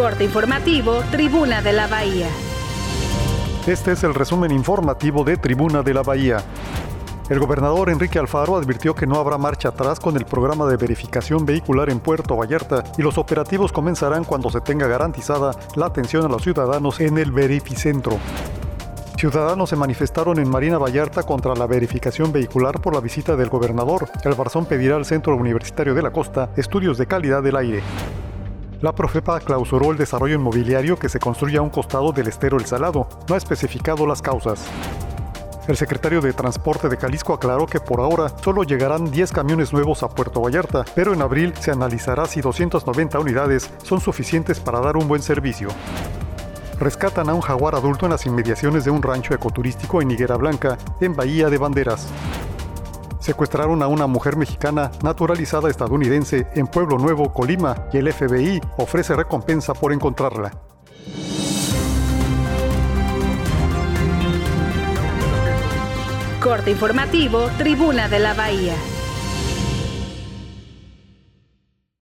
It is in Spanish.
Corte informativo, Tribuna de la Bahía. Este es el resumen informativo de Tribuna de la Bahía. El gobernador Enrique Alfaro advirtió que no habrá marcha atrás con el programa de verificación vehicular en Puerto Vallarta y los operativos comenzarán cuando se tenga garantizada la atención a los ciudadanos en el verificentro. Ciudadanos se manifestaron en Marina Vallarta contra la verificación vehicular por la visita del gobernador. El Barzón pedirá al Centro Universitario de la Costa estudios de calidad del aire. La Profepa clausuró el desarrollo inmobiliario que se construye a un costado del estero El Salado. No ha especificado las causas. El secretario de Transporte de Jalisco aclaró que por ahora solo llegarán 10 camiones nuevos a Puerto Vallarta, pero en abril se analizará si 290 unidades son suficientes para dar un buen servicio. Rescatan a un jaguar adulto en las inmediaciones de un rancho ecoturístico en Higuera Blanca, en Bahía de Banderas. Secuestraron a una mujer mexicana naturalizada estadounidense en Pueblo Nuevo, Colima, y el FBI ofrece recompensa por encontrarla. Corte informativo, Tribuna de la Bahía.